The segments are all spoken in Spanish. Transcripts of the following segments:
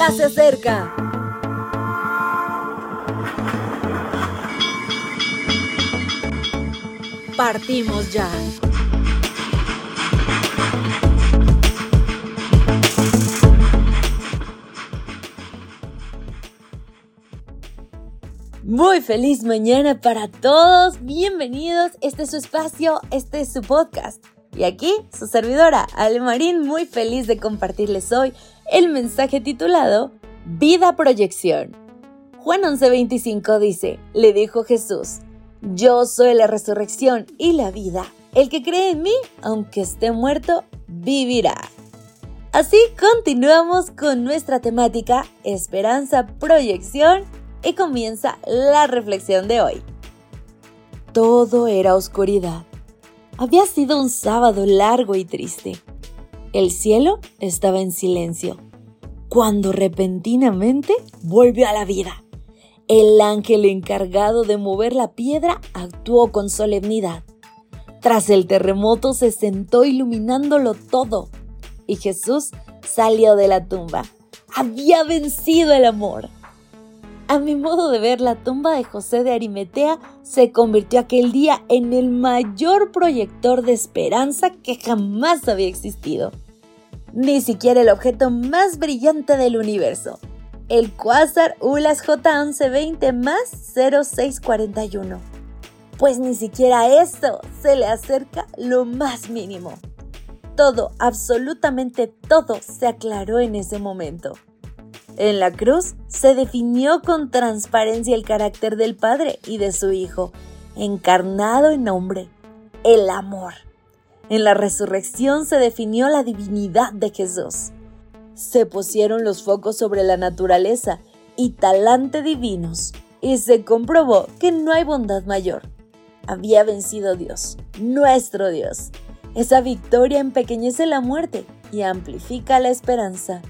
ya se acerca. Partimos ya. Muy feliz mañana para todos. Bienvenidos. Este es su espacio, este es su podcast. Y aquí, su servidora, Ale Marín, muy feliz de compartirles hoy el mensaje titulado Vida Proyección. Juan 11:25 dice, le dijo Jesús, yo soy la resurrección y la vida. El que cree en mí, aunque esté muerto, vivirá. Así continuamos con nuestra temática Esperanza, Proyección y comienza la reflexión de hoy. Todo era oscuridad. Había sido un sábado largo y triste. El cielo estaba en silencio, cuando repentinamente volvió a la vida. El ángel encargado de mover la piedra actuó con solemnidad. Tras el terremoto se sentó iluminándolo todo y Jesús salió de la tumba. Había vencido el amor. A mi modo de ver, la tumba de José de Arimetea se convirtió aquel día en el mayor proyector de esperanza que jamás había existido. Ni siquiera el objeto más brillante del universo, el Quasar ULAS J1120 más 0641. Pues ni siquiera esto se le acerca lo más mínimo. Todo, absolutamente todo, se aclaró en ese momento. En la cruz se definió con transparencia el carácter del Padre y de su Hijo, encarnado en hombre, el amor. En la resurrección se definió la divinidad de Jesús. Se pusieron los focos sobre la naturaleza y talante divinos, y se comprobó que no hay bondad mayor. Había vencido Dios, nuestro Dios. Esa victoria empequeñece la muerte y amplifica la esperanza.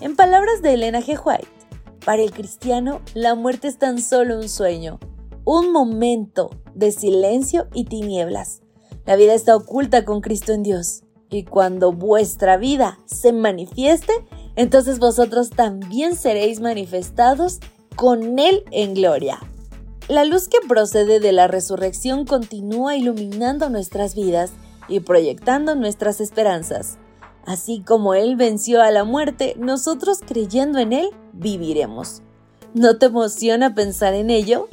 En palabras de Elena G. White, para el cristiano la muerte es tan solo un sueño, un momento de silencio y tinieblas. La vida está oculta con Cristo en Dios. Y cuando vuestra vida se manifieste, entonces vosotros también seréis manifestados con Él en gloria. La luz que procede de la resurrección continúa iluminando nuestras vidas y proyectando nuestras esperanzas. Así como Él venció a la muerte, nosotros creyendo en Él viviremos. ¿No te emociona pensar en ello?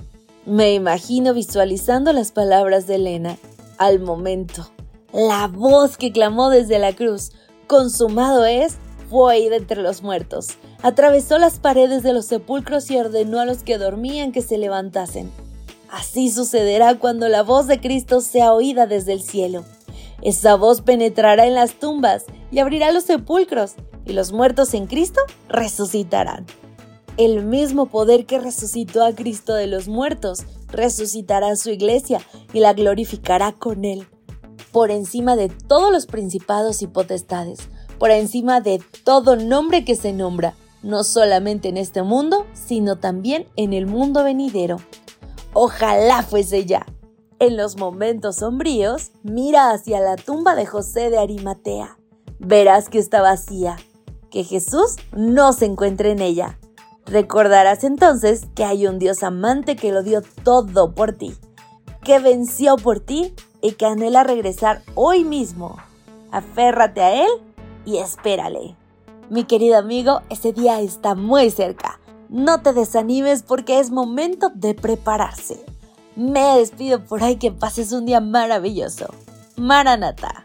Me imagino visualizando las palabras de Elena. Al momento, la voz que clamó desde la cruz, consumado es, fue de entre los muertos. Atravesó las paredes de los sepulcros y ordenó a los que dormían que se levantasen. Así sucederá cuando la voz de Cristo sea oída desde el cielo. Esa voz penetrará en las tumbas y abrirá los sepulcros, y los muertos en Cristo resucitarán. El mismo poder que resucitó a Cristo de los muertos resucitará a su iglesia y la glorificará con él. Por encima de todos los principados y potestades, por encima de todo nombre que se nombra, no solamente en este mundo, sino también en el mundo venidero. Ojalá fuese ya. En los momentos sombríos, mira hacia la tumba de José de Arimatea. Verás que está vacía, que Jesús no se encuentra en ella. Recordarás entonces que hay un Dios amante que lo dio todo por ti, que venció por ti y que anhela regresar hoy mismo. Aférrate a Él y espérale. Mi querido amigo, ese día está muy cerca. No te desanimes porque es momento de prepararse. Me despido por ahí que pases un día maravilloso. Maranata.